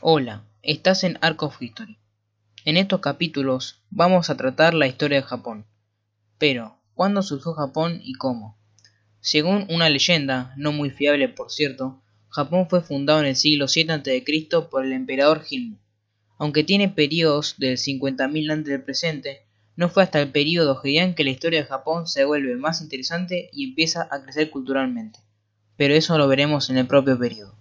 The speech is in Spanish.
Hola, estás en Arc of History. En estos capítulos vamos a tratar la historia de Japón. Pero, ¿cuándo surgió Japón y cómo? Según una leyenda, no muy fiable por cierto, Japón fue fundado en el siglo 7 a.C. por el emperador Hilmu. Aunque tiene periodos del 50.000 antes del presente, no fue hasta el periodo Heian que la historia de Japón se vuelve más interesante y empieza a crecer culturalmente. Pero eso lo veremos en el propio periodo.